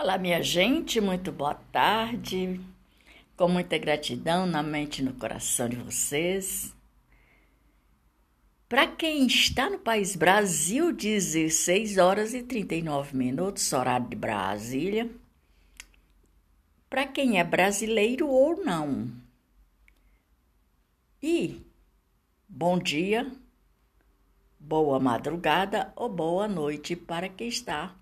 Olá, minha gente, muito boa tarde. Com muita gratidão na mente e no coração de vocês. Para quem está no país Brasil, 16 horas e 39 minutos, horário de Brasília. Para quem é brasileiro ou não. E bom dia, boa madrugada ou boa noite para quem está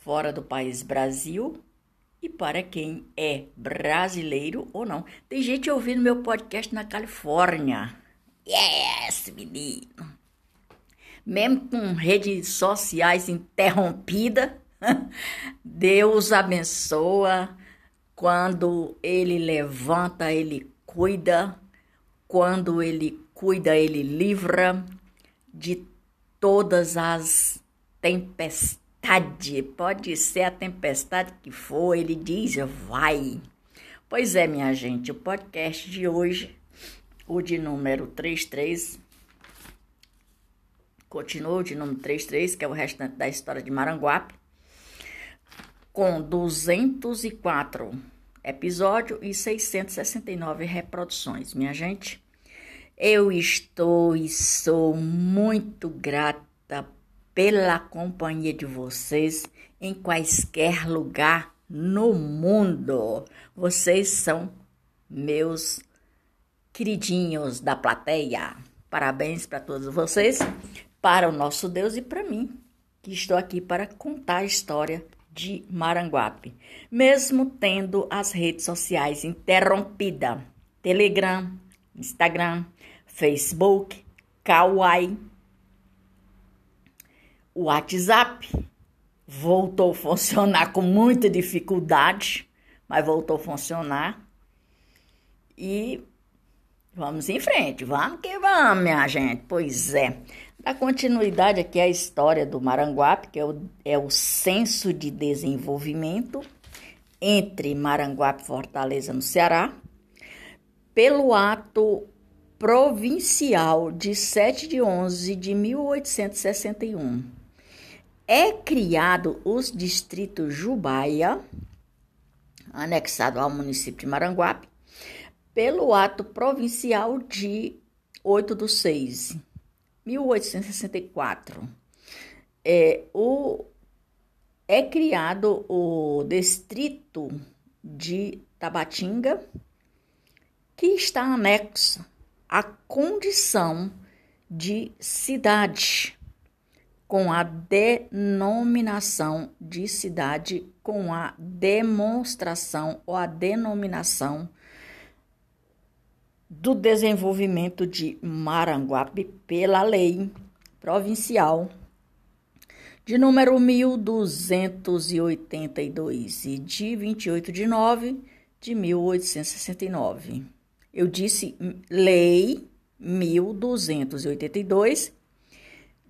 fora do país Brasil e para quem é brasileiro ou não. Tem gente ouvindo meu podcast na Califórnia. Yes, menino! Mesmo com redes sociais interrompidas, Deus abençoa. Quando Ele levanta, Ele cuida. Quando Ele cuida, Ele livra de todas as tempestades tempestade, pode ser a tempestade que for, ele diz, vai. Pois é, minha gente, o podcast de hoje, o de número 33, continua de número 33, que é o restante da história de Maranguape, com 204 episódios e 669 reproduções, minha gente. Eu estou e sou muito grata pela companhia de vocês em quaisquer lugar no mundo. Vocês são meus queridinhos da plateia. Parabéns para todos vocês, para o nosso Deus e para mim, que estou aqui para contar a história de Maranguape, mesmo tendo as redes sociais interrompidas, Telegram, Instagram, Facebook, Kawaii, o WhatsApp voltou a funcionar com muita dificuldade, mas voltou a funcionar. E vamos em frente, vamos que vamos, minha gente. Pois é. Da continuidade aqui à história do Maranguape, que é o, é o Censo de Desenvolvimento entre Maranguape e Fortaleza, no Ceará, pelo ato provincial de 7 de 11 de 1861 é criado os distritos Jubaia, anexado ao município de Maranguape, pelo ato provincial de 8 de 6, 1864. É, o, é criado o distrito de Tabatinga, que está anexo à condição de cidade com a denominação de cidade, com a demonstração ou a denominação do desenvolvimento de Maranguape pela lei provincial de número 1282 e de 28 de 9 de 1869. Eu disse lei 1282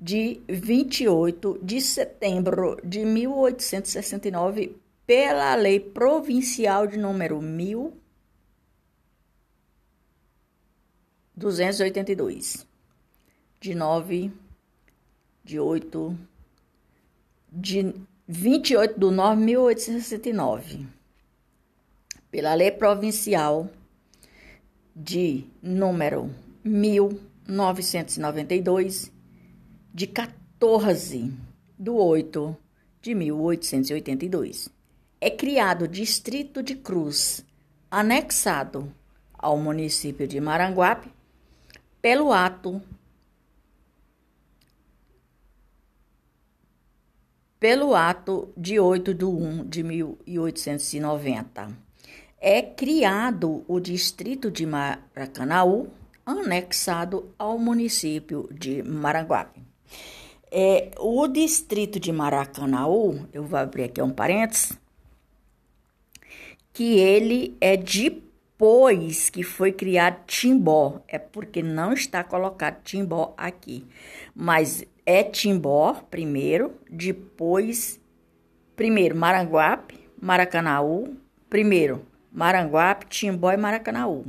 de 28 de setembro de 1869 pela Lei Provincial de número 1282, de 9 de 8 de 28 de 9 de 1869, pela Lei Provincial de número 1992 de 14 de 8 de 1882. É criado o Distrito de Cruz, anexado ao município de Maranguape, pelo ato pelo ato de 8 de 1 de 1890. É criado o distrito de Maracanaú, anexado ao município de Maranguape. É, o distrito de Maracanaú, eu vou abrir aqui um parênteses, que ele é depois que foi criado Timbó, é porque não está colocado Timbó aqui, mas é Timbó primeiro, depois, primeiro Maranguape, Maracanaú, primeiro Maranguape, Timbó e Maracanaú.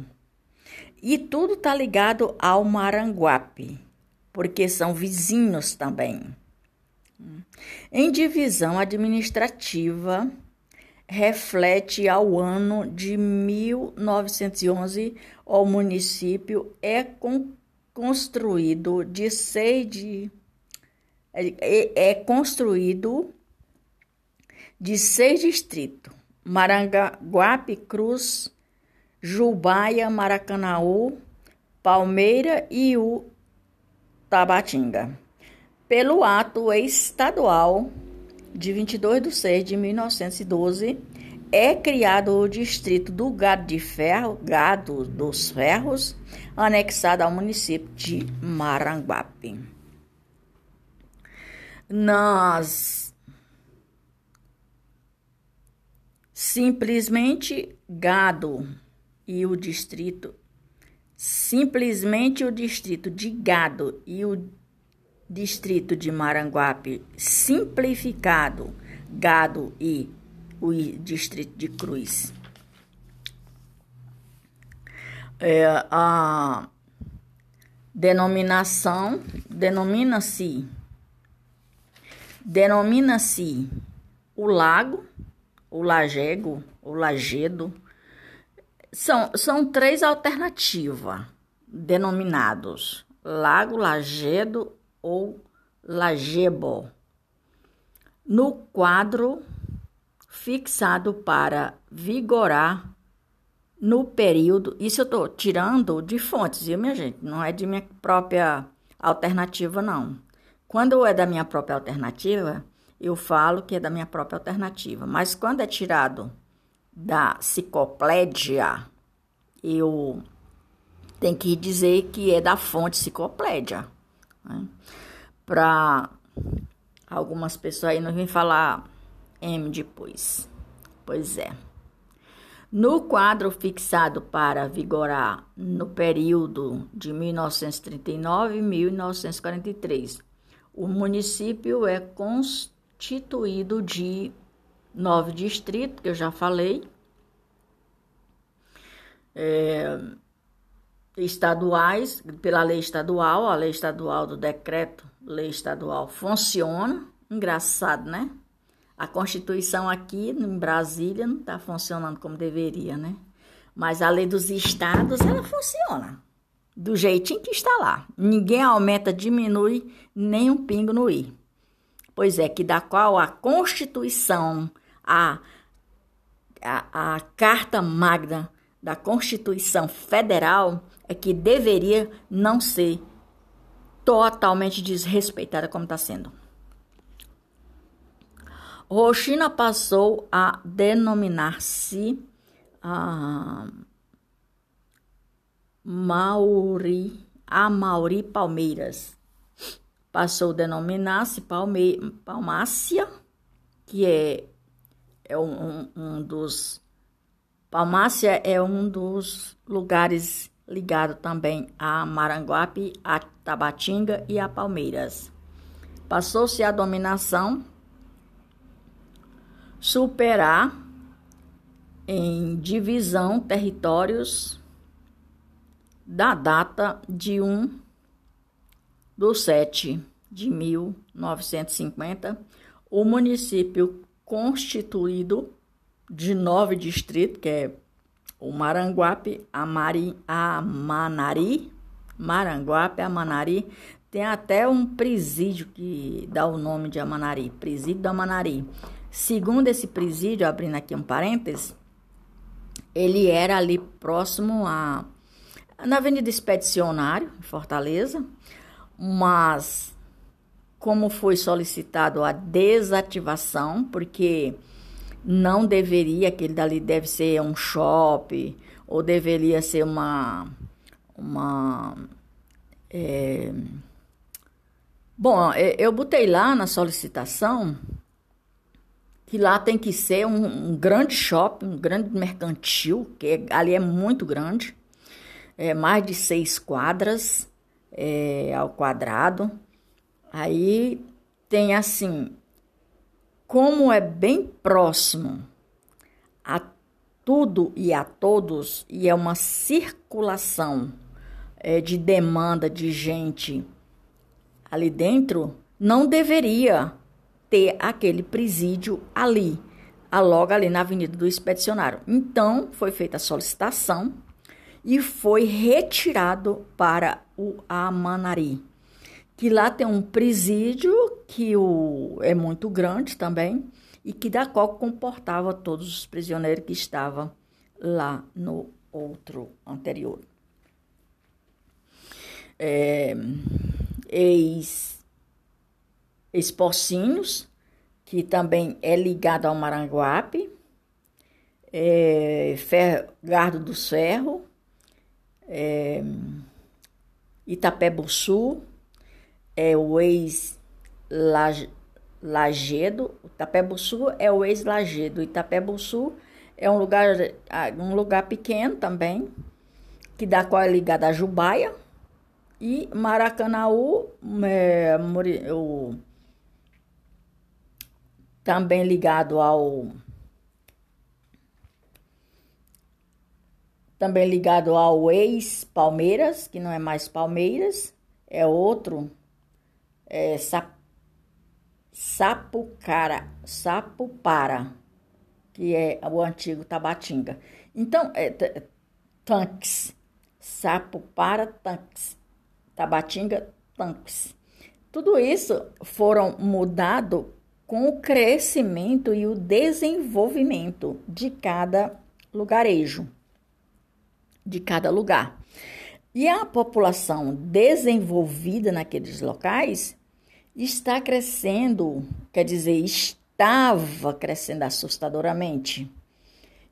E tudo tá ligado ao Maranguape porque são vizinhos também. Em divisão administrativa, reflete ao ano de 1911. O município é construído de seis de é, é construído de seis distritos: Maranguape, Cruz, Jubaia, Maracanaú, Palmeira e o Tabatinga. Pelo ato estadual de 22 de 6 de 1912, é criado o distrito do Gado de Ferro, Gado dos Ferros, anexado ao município de Maranguape. Nós simplesmente Gado e o distrito simplesmente o distrito de Gado e o distrito de Maranguape simplificado Gado e o distrito de Cruz. É, a denominação denomina-se denomina-se o lago, o lagego, o lagedo. São, são três alternativas denominados: lago, lagedo ou lagebo. No quadro fixado para vigorar no período. Isso eu estou tirando de fontes, viu, minha gente? Não é de minha própria alternativa, não. Quando é da minha própria alternativa, eu falo que é da minha própria alternativa. Mas quando é tirado da cicoplédia, eu tenho que dizer que é da fonte cicoplédia. Né? Para algumas pessoas aí não vêm falar M depois. Pois é. No quadro fixado para vigorar no período de 1939 e 1943, o município é constituído de nove distritos, que eu já falei, é, estaduais, pela lei estadual, a lei estadual do decreto, lei estadual funciona. Engraçado, né? A Constituição aqui em Brasília não está funcionando como deveria, né? Mas a lei dos estados, ela funciona do jeitinho que está lá. Ninguém aumenta, diminui nem um pingo no i. Pois é, que da qual a Constituição, a, a, a Carta Magna da Constituição Federal é que deveria não ser totalmente desrespeitada como está sendo. Roxina passou a denominar-se ah, Mauri, a Mauri Palmeiras. Passou a denominar-se Palme, Palmácia, que é, é um, um dos. Palmácia é um dos lugares ligado também a Maranguape, a Tabatinga e a Palmeiras. Passou-se a dominação superar em divisão territórios da data de 1 do 7 de 1950, o município constituído de nove distritos, que é o Maranguape, Amari, Amanari, Maranguape, Amanari, tem até um presídio que dá o nome de Amanari, presídio da Amanari. Segundo esse presídio, abrindo aqui um parênteses, ele era ali próximo a na Avenida Expedicionário, em Fortaleza, mas como foi solicitado a desativação, porque não deveria, aquele dali deve ser um shopping, ou deveria ser uma. uma é... Bom, eu botei lá na solicitação que lá tem que ser um, um grande shopping, um grande mercantil, que ali é muito grande é, mais de seis quadras é, ao quadrado. Aí tem assim, como é bem próximo a tudo e a todos, e é uma circulação é, de demanda de gente ali dentro, não deveria ter aquele presídio ali. logo ali na Avenida do Expedicionário. Então, foi feita a solicitação e foi retirado para o Amanari, que lá tem um presídio que o, é muito grande também e que da qual comportava todos os prisioneiros que estavam lá no outro anterior. É, ex, ex-Pocinhos, que também é ligado ao Maranguape, é, Gardo do Ferro, é, Itapé-Bussu, é o ex-Lagedo, Itapé-Bussu é o ex-Lagedo, Itapé-Bussu é um lugar, um lugar pequeno também, que da qual é ligado a Jubaia, e Maracanaú, é, o também ligado ao também ligado ao ex Palmeiras, que não é mais Palmeiras, é outro é Sap, Sapucara, Sapupara, que é o antigo Tabatinga. Então, é, tanques, Sapupara, tanques, Tabatinga, tanques. Tudo isso foram mudado com o crescimento e o desenvolvimento de cada lugarejo, de cada lugar. E a população desenvolvida naqueles locais está crescendo, quer dizer, estava crescendo assustadoramente.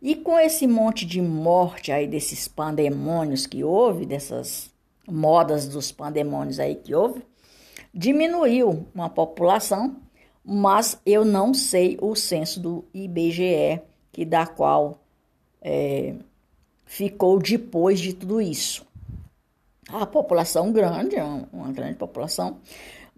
E com esse monte de morte aí desses pandemônios que houve, dessas modas dos pandemônios aí que houve, diminuiu uma população mas eu não sei o censo do IBGE, que da qual é, ficou depois de tudo isso. A população grande, uma grande população,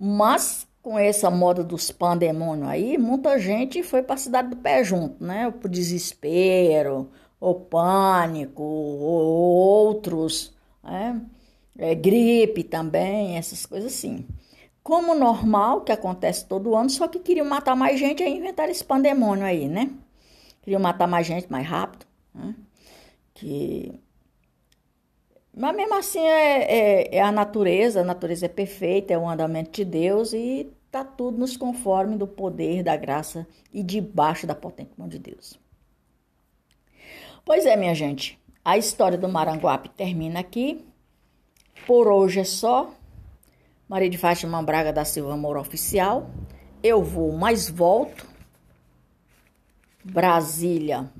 mas com essa moda dos pandemônios aí, muita gente foi para a cidade do pé junto, né? O desespero, o pânico, outros, né? É, gripe também, essas coisas assim como normal, que acontece todo ano, só que queriam matar mais gente, aí inventaram esse pandemônio aí, né? Queriam matar mais gente mais rápido, né? Que... Mas mesmo assim é, é, é, a natureza, a natureza é perfeita, é o andamento de Deus e tá tudo nos conforme do poder, da graça e debaixo da potente mão de Deus. Pois é, minha gente, a história do Maranguape termina aqui. Por hoje é só. Maria de Fátima Braga da Silva Moura Oficial. Eu vou, mas volto. Brasília,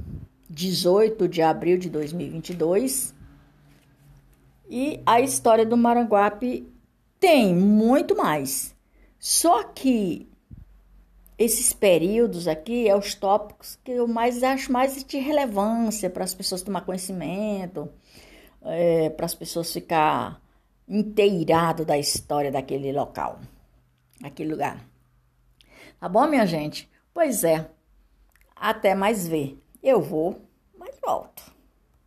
18 de abril de 2022. E a história do Maranguape tem muito mais. Só que esses períodos aqui é os tópicos que eu mais acho mais de relevância para as pessoas tomar conhecimento, é, para as pessoas ficar inteirado da história daquele local, aquele lugar. Tá bom, minha gente? Pois é. Até mais ver. Eu vou, mas volto.